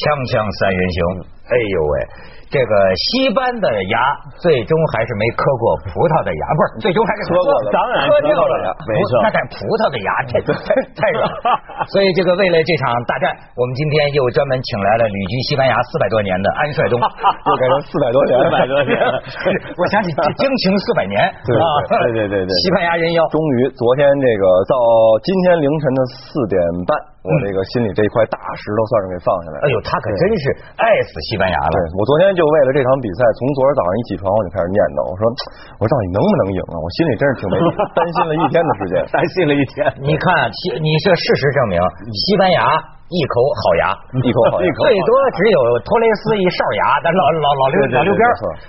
锵锵三人行，哎呦喂！这个西班的牙最终还是没磕过葡萄的牙，不是最终还是 磕过了，当然磕掉了呀，没错。那但葡萄的牙太太软，所以这个为了这场大战，我们今天又专门请来了旅居西班牙四百多年的安帅东，又改成四百多年，四百多年。我想起惊情四百年，对对对对对，西班牙人妖，终于昨天这个到今天凌晨的四点半。我这个心里这一块大石头算是给放下来了。哎呦，他可真是爱死西班牙了。我昨天就为了这场比赛，从昨天早上一起床我就开始念叨，我说我到底能不能赢啊？我心里真是挺没 担心了一天的时间，担心了一天。你看，西，你这事实证明，西班牙。一口好牙，一口好牙，最多只有托雷斯一哨牙，咱老老老六老六边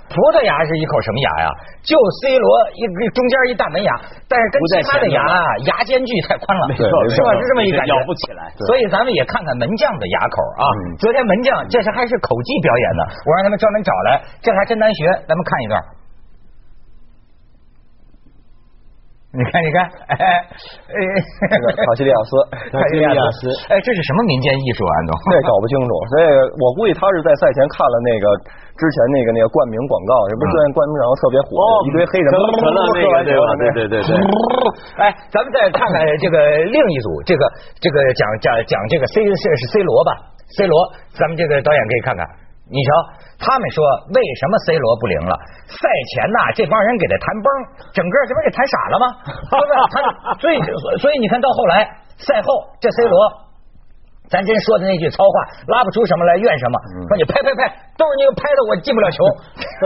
葡萄牙是一口什么牙呀？就 C 罗一中间一大门牙，但是跟其他的牙牙间距太宽了，是吧？是这么一感觉，咬不起来。所以咱们也看看门将的牙口啊。昨天门将这是还是口技表演的，我让他们专门找来，这还真难学。咱们看一段。你看，你看，哎，哎，卡西利亚斯，卡西利亚斯，哎，这是什么民间艺术？啊？都，这搞不清楚。所以我估计他是在赛前看了那个之前那个那个冠名广告，是不是？冠名然后特别火，一堆黑人可乐那个对吧？对对对对。哎，咱们再看看这个另一组，这个这个讲讲讲这个 C 是是 C 罗吧？C 罗，咱们这个导演可以看看。你瞧，他们说为什么 C 罗不灵了？赛前呐，这帮人给他谈崩，整个这不是给谈傻了吗？他 所以所以你看到后来赛后这 C 罗，咱真说的那句糙话，拉不出什么来怨什么，说你拍拍拍，都是你拍的我进不了球，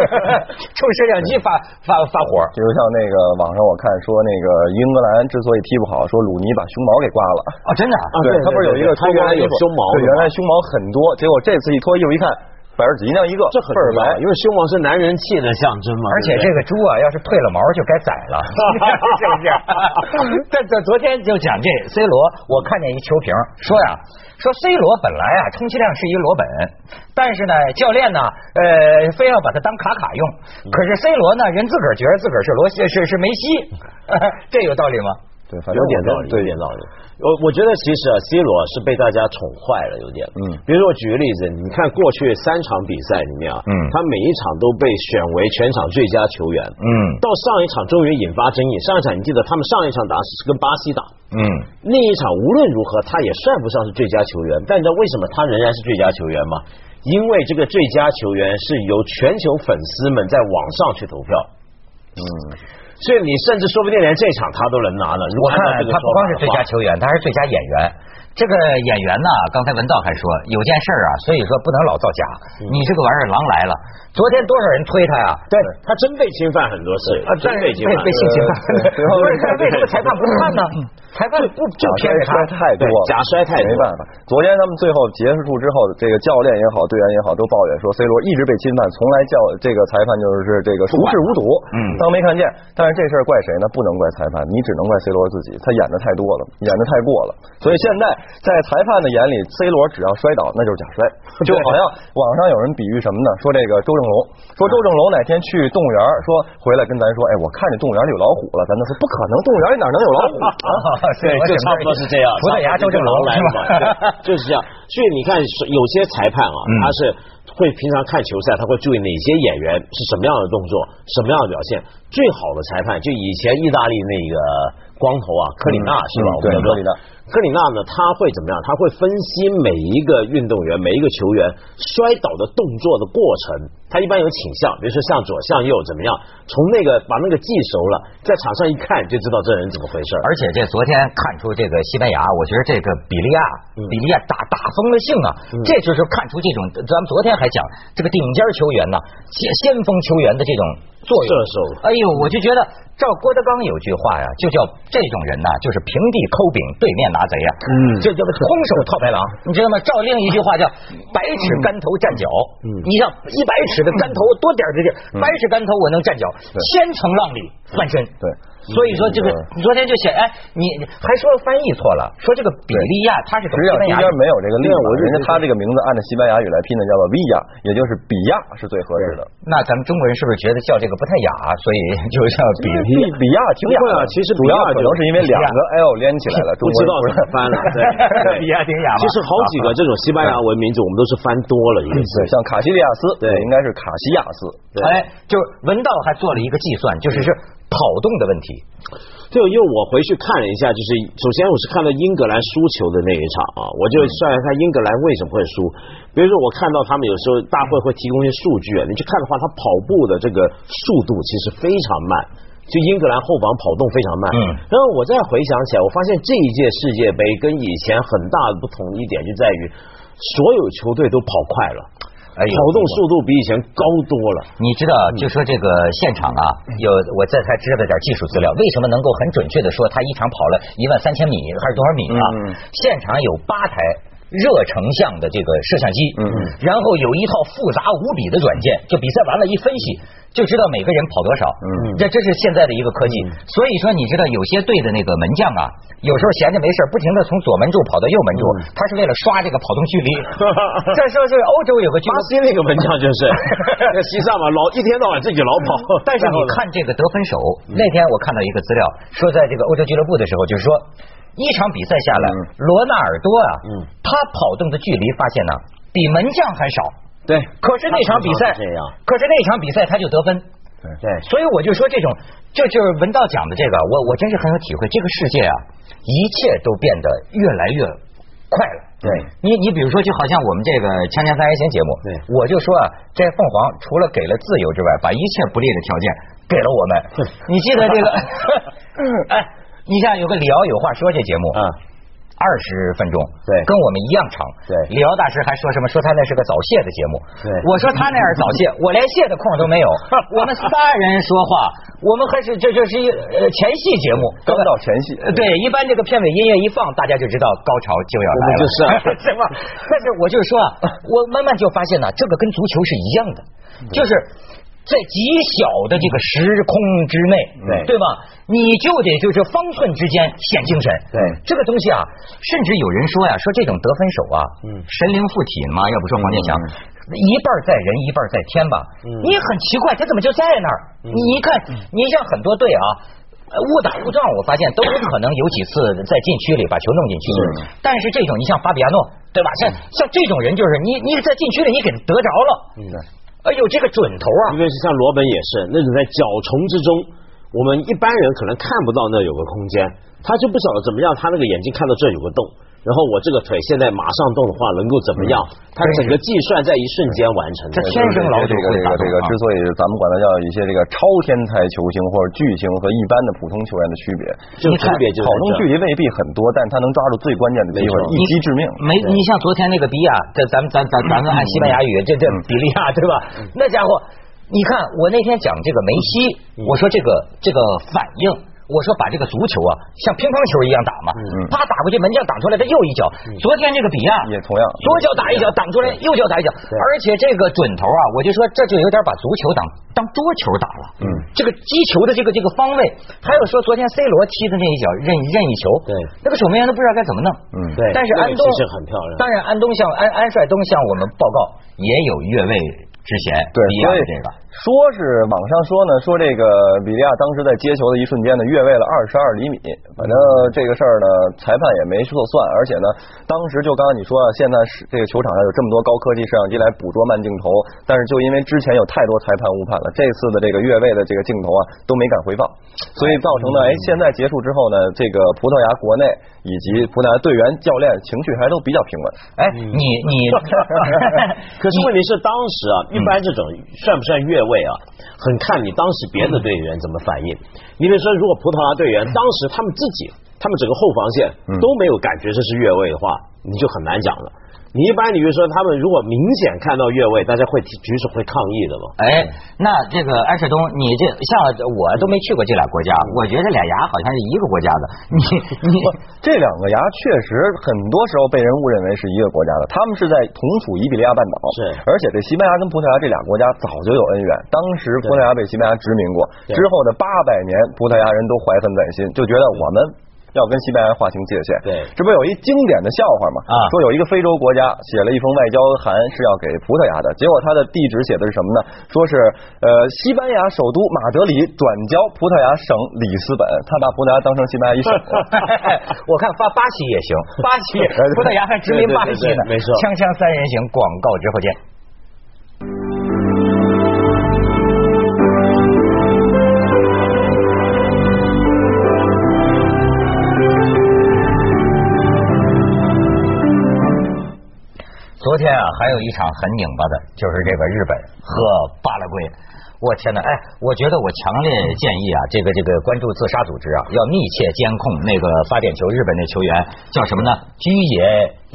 冲摄像机发发发火。就像那个网上我看说那个英格兰之所以踢不好，说鲁尼把胸毛给刮了啊，真的啊？对他不是有一个他原来有胸毛，对，原来胸毛很多，结果这次一脱衣服一看。白纸一样一个，这很白，因为凶猛是男人气的象征嘛。而且这个猪啊，要是褪了毛就该宰了，是不是？这这昨天就讲这 C 罗，我看见一球评说呀，说 C 罗本来啊充其量是一罗本，但是呢教练呢呃非要把他当卡卡用，可是 C 罗呢人自个儿觉得自个儿是罗西是是梅西，这有道理吗？对，有点道理，有点道理。我我觉得其实啊，C 罗是被大家宠坏了，有点。嗯。比如说我举个例子，你看过去三场比赛里面啊，嗯，他每一场都被选为全场最佳球员。嗯。到上一场终于引发争议，上一场你记得他们上一场打是跟巴西打。嗯。那一场无论如何他也算不上是最佳球员，但你知道为什么他仍然是最佳球员吗？因为这个最佳球员是由全球粉丝们在网上去投票。嗯。所以你甚至说不定连这场他都能拿了。我看他不光是最佳球员，他还是最佳演员。这个演员呢，刚才文道还说有件事啊，所以说不能老造假。你这个玩意儿狼来了，昨天多少人推他呀？对他真被侵犯很多次，真被侵犯，被性侵犯。不是，为什么裁判不判呢？裁判不就偏差太多，假摔太没办法。昨天他们最后结束之后，这个教练也好，队员也好，都抱怨说 C 罗一直被侵犯，从来叫这个裁判就是这个熟视无睹，嗯，当没看见。但是这事儿怪谁呢？不能怪裁判，你只能怪 C 罗自己，他演的太多了，演的太过了。所以现在在裁判的眼里，C 罗只要摔倒那就是假摔，就好像网上有人比喻什么呢？说这个周正龙，说周正龙哪天去动物园，说回来跟咱说，哎，我看见动物园里有老虎了，咱都说不可能，动物园里哪能有老虎啊？对，就差不多是这样。葡萄牙周正龙来嘛，就是这样。所以你看，有些裁判啊，他是会平常看球赛，他会注意哪些演员是什么样的动作，什么样的表现。最好的裁判就以前意大利那个光头啊，科里纳是吧？对，科里纳。科里纳呢？他会怎么样？他会分析每一个运动员、每一个球员摔倒的动作的过程。他一般有倾向，比如说向左、向右怎么样？从那个把那个记熟了，在场上一看就知道这人怎么回事。而且这昨天看出这个西班牙，我觉得这个比利亚，比利亚打打疯了性啊！这就是看出这种，咱们昨天还讲这个顶尖球员呢，先先锋球员的这种作用。射手，哎呦，我就觉得照郭德纲有句话呀，就叫这种人呐，就是平地抠饼，对面拿贼呀。嗯，这叫空手套白狼，你知道吗？照另一句话叫百尺竿头站脚。嗯，你像一百尺。的竿头多点儿的地，百尺竿头我能站脚，千层浪里翻身。对，所以说这个你昨天就写，哎，你还说翻译错了，说这个比利亚它是实际上中间没有这个利，我人家他这个名字按照西班牙语来拼的，叫做 Via，也就是比亚是最合适的。那咱们中国人是不是觉得叫这个不太雅，所以就叫比利比亚挺雅啊？其实主要可能是因为两个 L 连起来了，不知道怎么翻了。对，比亚挺雅。其实好几个这种西班牙文名字，我们都是翻多了一次，像卡西利亚斯，对，应该是卡西亚斯。哎，就是文道还做了一个计算，就是是跑动的问题。就因为我回去看了一下，就是首先我是看到英格兰输球的那一场啊，我就算一下英格兰为什么会输。比如说我看到他们有时候大会会提供一些数据，你去看的话，他跑步的这个速度其实非常慢，就英格兰后防跑动非常慢。嗯。然后我再回想起来，我发现这一届世界杯跟以前很大的不同一点就在于，所有球队都跑快了。跑动速度比以前高多了。你知道，就说这个现场啊，有我这才知道点技术资料，为什么能够很准确的说他一场跑了一万三千米还是多少米啊？现场有八台热成像的这个摄像机，然后有一套复杂无比的软件，就比赛完了，一分析。就知道每个人跑多少，嗯，这这是现在的一个科技。所以说，你知道有些队的那个门将啊，有时候闲着没事，不停的从左门柱跑到右门柱，他是为了刷这个跑动距离。再说是欧洲有个巴西那个门将就是，在西藏嘛，老一天到晚自己老跑。但是你看这个得分手，那天我看到一个资料，说在这个欧洲俱乐部的时候，就是说一场比赛下来，罗纳尔多啊，他跑动的距离发现呢，比门将还少。对，可是那场比赛，可是那场比赛他就得分，对，所以我就说这种，这就是文道讲的这个，我我真是很有体会。这个世界啊，一切都变得越来越快了。对，你你比如说，就好像我们这个《锵锵三人行》节目，对，我就说啊，这凤凰除了给了自由之外，把一切不利的条件给了我们。你记得这个？哎，你像有个李敖有话说这节目啊。二十分钟，对，跟我们一样长。对，李敖大师还说什么？说他那是个早泄的节目。对，我说他那样早泄，我连泄的空都没有。我们仨人说话，我们还是这这是一呃前戏节目，刚到前戏。对，一般这个片尾音乐一放，大家就知道高潮就要来了。就 是是吧？但是我就是说啊，我慢慢就发现呢，这个跟足球是一样的，就是。在极小的这个时空之内，对对吧？你就得就是方寸之间显精神。对这个东西啊，甚至有人说呀，说这种得分手啊，神灵附体嘛。要不说黄健翔，一半在人，一半在天吧。你很奇怪，他怎么就在那儿？你一看，你像很多队啊，误打误撞，我发现都有可能有几次在禁区里把球弄进去。但是这种，你像巴比亚诺，对吧？像像这种人，就是你你在禁区里你给他得着了。哎呦，这个准头啊！因为是像罗本也是那种在角虫之中，我们一般人可能看不到那有个空间，他就不晓得怎么样，他那个眼睛看到这有个洞。然后我这个腿现在马上动的话，能够怎么样？它整个计算在一瞬间完成。这天生老这个这个这个，之所以咱们管它叫一些这个超天才球星或者巨星和一般的普通球员的区别，就区别就是跑动距离未必很多，但他能抓住最关键的机会，一击致命。没，你像昨天那个比亚，这咱们咱咱咱们按西班牙语，这这比利亚对吧？那家伙，你看我那天讲这个梅西，我说这个这个反应。我说把这个足球啊，像乒乓球一样打嘛，啪打过去，门将挡出来，他又一脚。昨天这个比亚也同样，左脚打一脚挡出来，右脚打一脚，而且这个准头啊，我就说这就有点把足球当当桌球打了。嗯，这个击球的这个这个方位，还有说昨天 C 罗踢的那一脚任任意球，对，那个守门员都不知道该怎么弄。嗯，对。但是安东是很漂亮。当然，安东向安安帅东向我们报告也有越位。之前对，所以这个说是网上说呢，说这个比利亚当时在接球的一瞬间呢，越位了二十二厘米。反正这个事儿呢，裁判也没说算。而且呢，当时就刚刚你说，现在是这个球场上有这么多高科技摄像机来捕捉慢镜头，但是就因为之前有太多裁判误判了，这次的这个越位的这个镜头啊都没敢回放，所以造成呢，哎，现在结束之后呢，这个葡萄牙国内以及葡萄牙队员、教练情绪还都比较平稳。哎，你你，可是问题是当时啊。一般这种算不算越位啊？很看你当时别的队员怎么反应。你比如说，如果葡萄牙队员当时他们自己，他们整个后防线都没有感觉这是越位的话，你就很难讲了。你一般，你比如说他们如果明显看到越位，大家会举手会抗议的嘛？哎，那这个安世东，你这像我都没去过这俩国家，我觉得这俩牙好像是一个国家的。你你这两个牙确实很多时候被人误认为是一个国家的，他们是在同处伊比利亚半岛，是，而且这西班牙跟葡萄牙这俩国家早就有恩怨，当时葡萄牙被西班牙殖民过，之后的八百年，葡萄牙人都怀恨在心，就觉得我们。要跟西班牙划清界限，对，这不有一经典的笑话吗？啊，说有一个非洲国家写了一封外交函是要给葡萄牙的，结果他的地址写的是什么呢？说是呃西班牙首都马德里转交葡萄牙省里斯本，他把葡萄牙当成西班牙一省。我看发巴西也行，巴西 葡萄牙还殖民巴西呢，没错。锵锵三人行，广告之后见。昨天啊，还有一场很拧巴的，就是这个日本和巴拉圭。我天哪！哎，我觉得我强烈建议啊，这个这个关注自杀组织啊，要密切监控那个发点球日本那球员叫什么呢？居野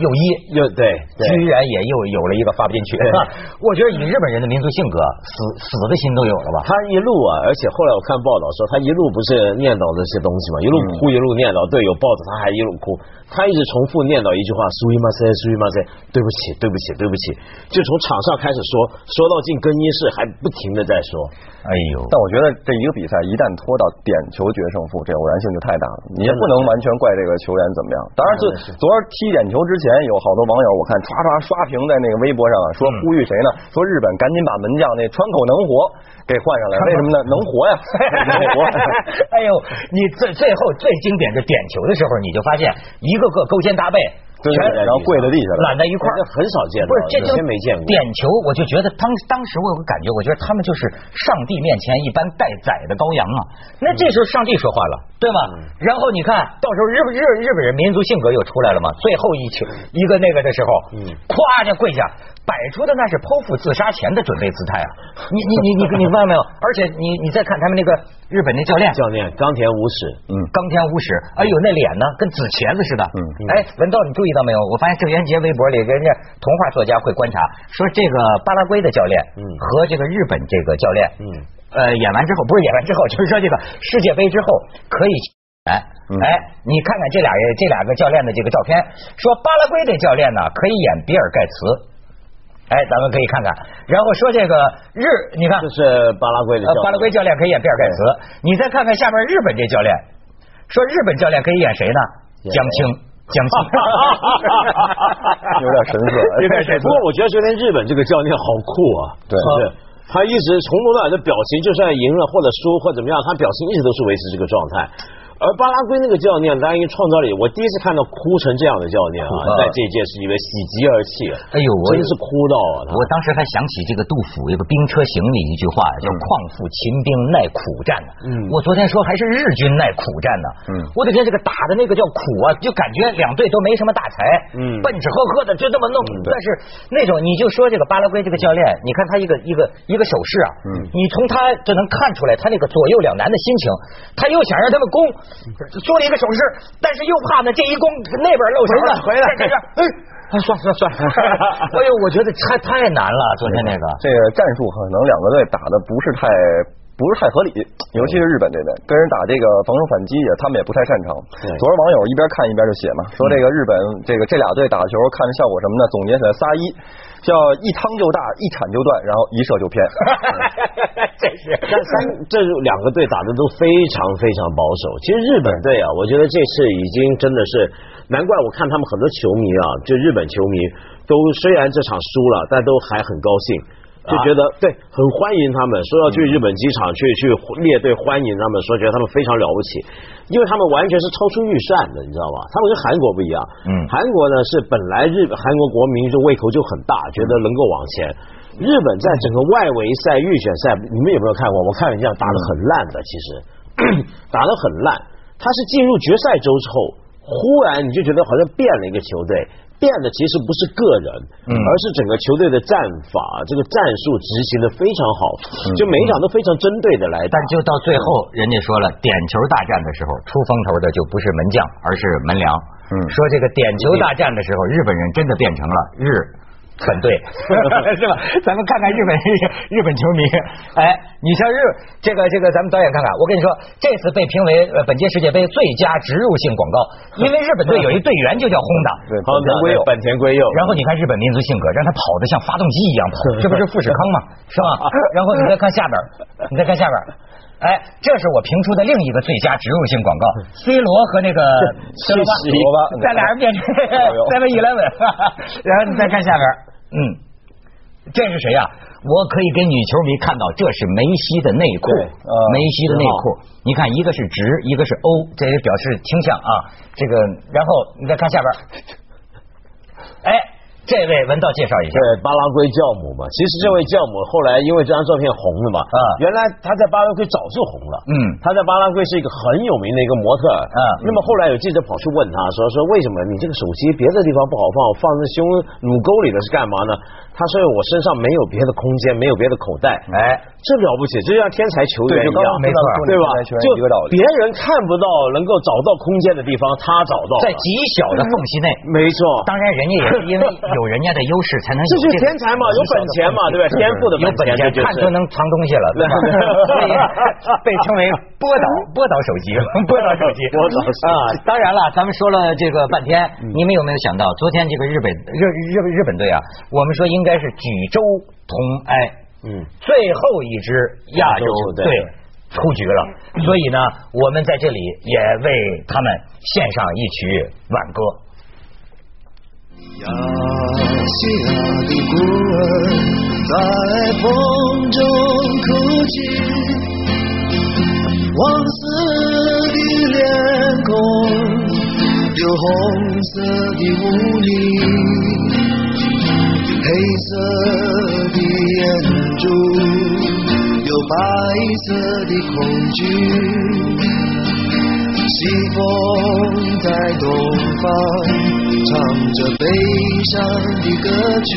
佑一，又对，居然也又有了一个发不进去。我觉得以日本人的民族性格，死死的心都有了吧？他一路啊，而且后来我看报道说，他一路不是念叨这些东西嘛，一路哭一路念叨，队友抱着他还一路哭，他一直重复念叨一句话：苏伊马塞，苏伊马塞，对不起，对不起，对不起。就从场上开始说，说到进更衣室还不停的在说。说，哎呦！但我觉得这一个比赛一旦拖到点球决胜负，这偶然性就太大了。你也不能完全怪这个球员怎么样。当然，就昨儿踢点球之前，有好多网友我看刷刷刷屏在那个微博上啊，说呼吁谁呢？说日本赶紧把门将那川口能活给换上来。为什么呢？能活呀！能活。哎呦，你最最后最经典的点球的时候，你就发现一个个勾肩搭背。全然后跪在地下，揽在一块儿，很少见。不是，这就没见过。点球，我就觉得当当时我有个感觉，我觉得他们就是上帝面前一般待宰的羔羊啊。那这时候上帝说话了，对吗？然后你看到时候日日日本人民族性格又出来了嘛。最后一球一个那个的时候，咵就跪下。摆出的那是剖腹自杀前的准备姿态啊！你你你你你发现没有？而且你你再看他们那个日本那教练，教练冈田武史，嗯，冈田武史，哎呦那脸呢，跟紫茄子似的。嗯，哎，文道，你注意到没有？我发现郑渊洁微博里，人家童话作家会观察，说这个巴拉圭的教练，嗯，和这个日本这个教练，嗯，呃，演完之后不是演完之后，就是说这个世界杯之后可以，哎哎，你看看这俩人这两个教练的这个照片，说巴拉圭的教练呢可以演比尔盖茨。哎，咱们可以看看，然后说这个日，你看这是巴拉圭的，巴拉圭教练可以演比尔盖茨，你再看看下面日本这教练，说日本教练可以演谁呢？江青，江青，有点神色，有点神色。不过我觉得昨天日本这个教练好酷啊，对，他一直从头到尾的表情，就算赢了或者输或怎么样，他表情一直都是维持这个状态。而巴拉圭那个教练，当然因为创造力，我第一次看到哭成这样的教练啊，在这届是因为喜极而泣。哎呦，我真是哭到啊！我当时还想起这个杜甫有个《兵车行》里一句话，叫“况复秦兵耐苦战”嗯，我昨天说还是日军耐苦战呢。嗯，我的天，这个打的那个叫苦啊，就感觉两队都没什么大才。嗯，笨吃呵呵的就这么弄。但是那种你就说这个巴拉圭这个教练，你看他一个一个一个手势啊，嗯，你从他就能看出来他那个左右两难的心情，他又想让他们攻。说了一个手势，但是又怕呢，这一攻那边漏球了，回来，这是，哎，算算算，哎呦，我觉得太太难了，昨天那个，这个战术可能两个队打的不是太不是太合理，尤其是日本这队跟人打这个防守反击也，他们也不太擅长。昨儿网友一边看一边就写嘛，说这个日本这个这俩队打球看着效果什么呢？总结起来仨一。叫一汤就大，一铲就断，然后一射就偏。这是，这三这两个队打的都非常非常保守。其实日本队啊，我觉得这次已经真的是，难怪我看他们很多球迷啊，就日本球迷都虽然这场输了，但都还很高兴。就觉得对，很欢迎他们，说要去日本机场去去列队欢迎他们，说觉得他们非常了不起，因为他们完全是超出预算的，你知道吧？他们跟韩国不一样，嗯，韩国呢是本来日韩国国民就胃口就很大，觉得能够往前。日本在整个外围赛、预选赛，你们有没有看过？我看人家打的很烂的，其实 打的很烂。他是进入决赛周之后。忽然你就觉得好像变了一个球队。变的其实不是个人，而是整个球队的战法，这个战术执行的非常好，就每一场都非常针对的来。但就到最后，人家说了，点球大战的时候，出风头的就不是门将，而是门梁。说这个点球大战的时候，日本人真的变成了日。很对，是吧？咱们看看日本日本球迷，哎，你像日这个这个，咱们导演看看，我跟你说，这次被评为本届世界杯最佳植入性广告，因为日本队有一队员就叫轰的，本田圭佑，本田圭佑。然后你看日本民族性格，让他跑的像发动机一样跑，这不是富士康吗？是吧？然后你再看下边，你再看下边，哎，这是我评出的另一个最佳植入性广告，C 罗和那个罗巴，咱俩人变成 Seven Eleven，然后你再看下边。嗯，这是谁呀？我可以给女球迷看到，这是梅西的内裤，梅西的内裤。你看，一个是直，一个是 O，这也表示倾向啊。这个，然后你再看下边，哎。这位文道介绍一下，对巴拉圭教母嘛，其实这位教母后来因为这张照片红了嘛，啊，原来她在巴拉圭早就红了，嗯，她在巴拉圭是一个很有名的一个模特，嗯，那么后来有记者跑去问她说说为什么你这个手机别的地方不好放，放在胸乳沟里的是干嘛呢？她说我身上没有别的空间，没有别的口袋，哎，这了不起，这就像天才球员一样，没错，对吧？就别人看不到能够找到空间的地方，他找到，在极小的缝隙内，没错。当然，人家也是因为有人家的优势才能，这就是天才嘛，有本钱嘛，对吧？天赋的有本钱，看出能藏东西了，对吧？所以被称为波导 波导手机，波导手机，波导啊。当然了，咱们说了这个半天，你们有没有想到，昨天这个日本日日日本队啊，我们说应该。应该是举州同哀，嗯，最后一支亚洲队出局了，所以呢，我们在这里也为他们献上一曲挽歌。亚细亚的孤儿在风中哭泣，黄色的脸孔，有红色的污泥。黑色的眼珠，有白色的恐惧。西风在东方，唱着悲伤的歌曲。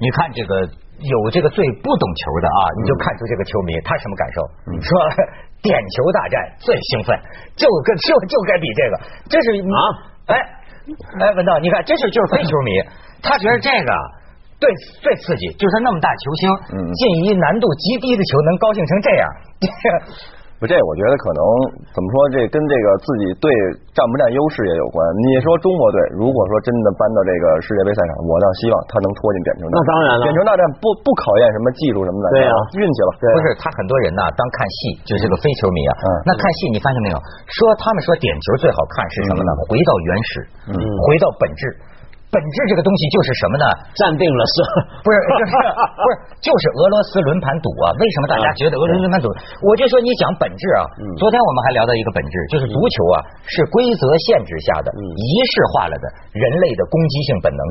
你看这个有这个最不懂球的啊，你就看出这个球迷他什么感受？说点球大战最兴奋，就跟就就该比这个，这是啊，哎哎，文道，你看，这是就是非球迷，他觉得这个最最刺激，就是那么大球星进一难度极低的球能高兴成这样。不，这我觉得可能怎么说，这跟这个自己队占不占优势也有关。你说中国队如果说真的搬到这个世界杯赛场，我倒希望他能拖进点球大战。那当然了，点球大战不不考验什么技术什么的，对啊，运气了。不是，他很多人呢，当看戏就是个非球迷啊。嗯。那看戏你发现没有？说他们说点球最好看是什么呢？回到原始，嗯，回到本质。本质这个东西就是什么呢？站定了是？不是，就是 不是，就是俄罗斯轮盘赌啊！为什么大家觉得俄罗斯轮盘赌？我就说你讲本质啊！昨天我们还聊到一个本质，就是足球啊是规则限制下的仪式化了的人类的攻击性本能，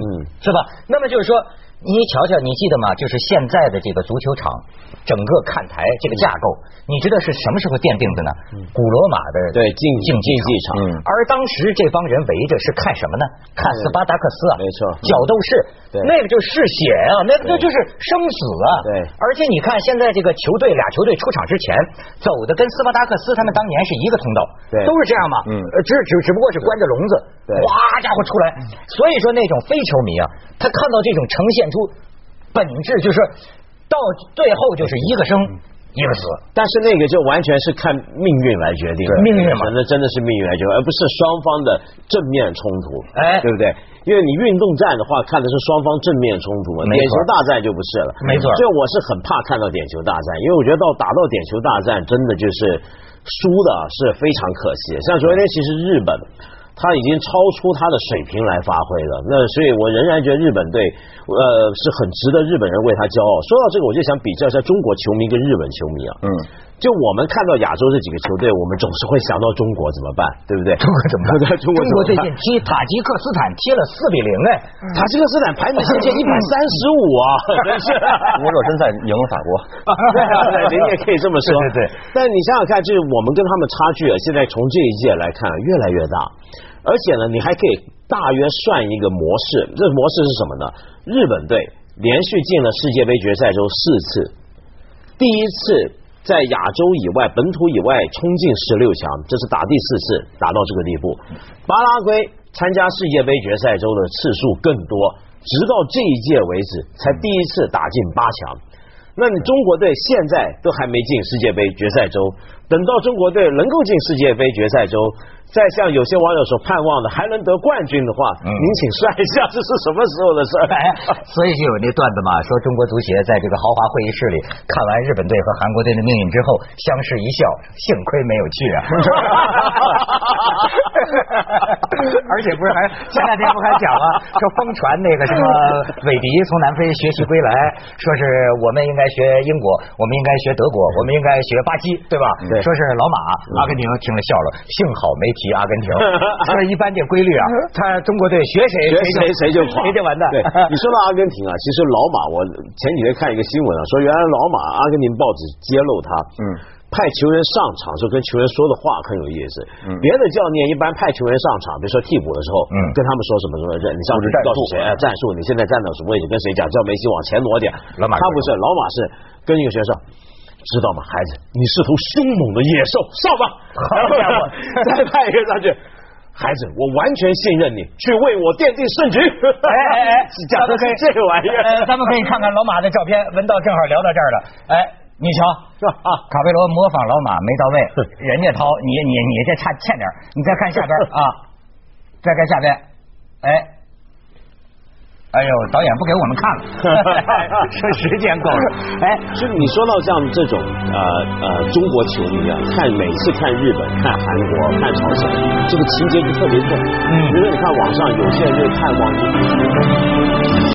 是吧？那么就是说。你瞧瞧，你记得吗？就是现在的这个足球场，整个看台这个架构，你知道是什么时候奠定的呢？古罗马的对竞竞技场，而当时这帮人围着是看什么呢？看斯巴达克斯啊，没错，角斗士，那个就是嗜血啊，那那就是生死啊。对，而且你看现在这个球队俩球队出场之前走的跟斯巴达克斯他们当年是一个通道，对，都是这样嘛。嗯，只只只不过是关着笼子，哇家伙出来，所以说那种非球迷啊，他看到这种呈现。出本质就是到最后就是一个生一个死，但是那个就完全是看命运来决定，命运嘛，那真的是命运来决定，而不是双方的正面冲突，哎，对不对？因为你运动战的话，看的是双方正面冲突嘛，点球大战就不是了，没错。就我是很怕看到点球大战，因为我觉得到打到点球大战，真的就是输的是非常可惜。像昨天其实日本。他已经超出他的水平来发挥了，那所以我仍然觉得日本队呃是很值得日本人为他骄傲。说到这个，我就想比较一下中国球迷跟日本球迷啊，嗯，就我们看到亚洲这几个球队，我们总是会想到中国怎么办，对不对？中国怎么办？中国中国最近踢塔吉克斯坦踢了四比零哎，塔吉克斯坦排名世界一百三十五啊，真是。不过热身赛赢了法国，对啊，您也可以这么说。对对。但你想想看，就是我们跟他们差距啊，现在从这一届来看越来越大，而且呢，你还可以大约算一个模式，这模式是什么呢？日本队连续进了世界杯决赛周四次，第一次。在亚洲以外、本土以外冲进十六强，这是打第四次打到这个地步。巴拉圭参加世界杯决赛周的次数更多，直到这一届为止才第一次打进八强。那你中国队现在都还没进世界杯决赛周，等到中国队能够进世界杯决赛周。再像有些网友所盼望的，还能得冠军的话，您请算一下这是什么时候的事儿？所以就有那段子嘛，说中国足协在这个豪华会议室里看完日本队和韩国队的命运之后，相视一笑，幸亏没有去啊。而且不是还前两天不还讲了，说疯传那个什么韦迪从南非学习归来，说是我们应该学英国，我们应该学德国，我们应该学巴西，对吧？对，说是老马，阿根廷听了笑了，幸好没。提阿根廷，说一般这规律啊，他中国队学谁学谁谁就谁就完蛋。对，你说到阿根廷啊，其实老马，我前几天看一个新闻啊，说原来老马阿根廷报纸揭露他，嗯，派球员上场时候跟球员说的话很有意思。嗯，别的教练一般派球员上场，比如说替补的时候，嗯，跟他们说什么什么，你上去告诉谁战术，你现在站到什么位置，跟谁讲，叫梅西往前挪点。老马他不是，老马是跟一个学生。知道吗，孩子？你是头凶猛的野兽，上吧！再派一个上去，孩子，我完全信任你，去为我奠定胜局。哎哎哎，讲的是这个玩意儿。咱们可以看看老马的照片，文道正好聊到这儿了。哎，你瞧，啊，卡佩罗模仿老马没到位，人家掏，你你你这差欠点，你再看下边 啊，再看下边，哎。哎呦，导演不给我们看了，说时间够了。哎，就你说到像这种呃呃中国球迷啊，看每次看日本、看韩国、看朝鲜，这个情节就特别重。嗯，比如说你看网上有些人就看网剧。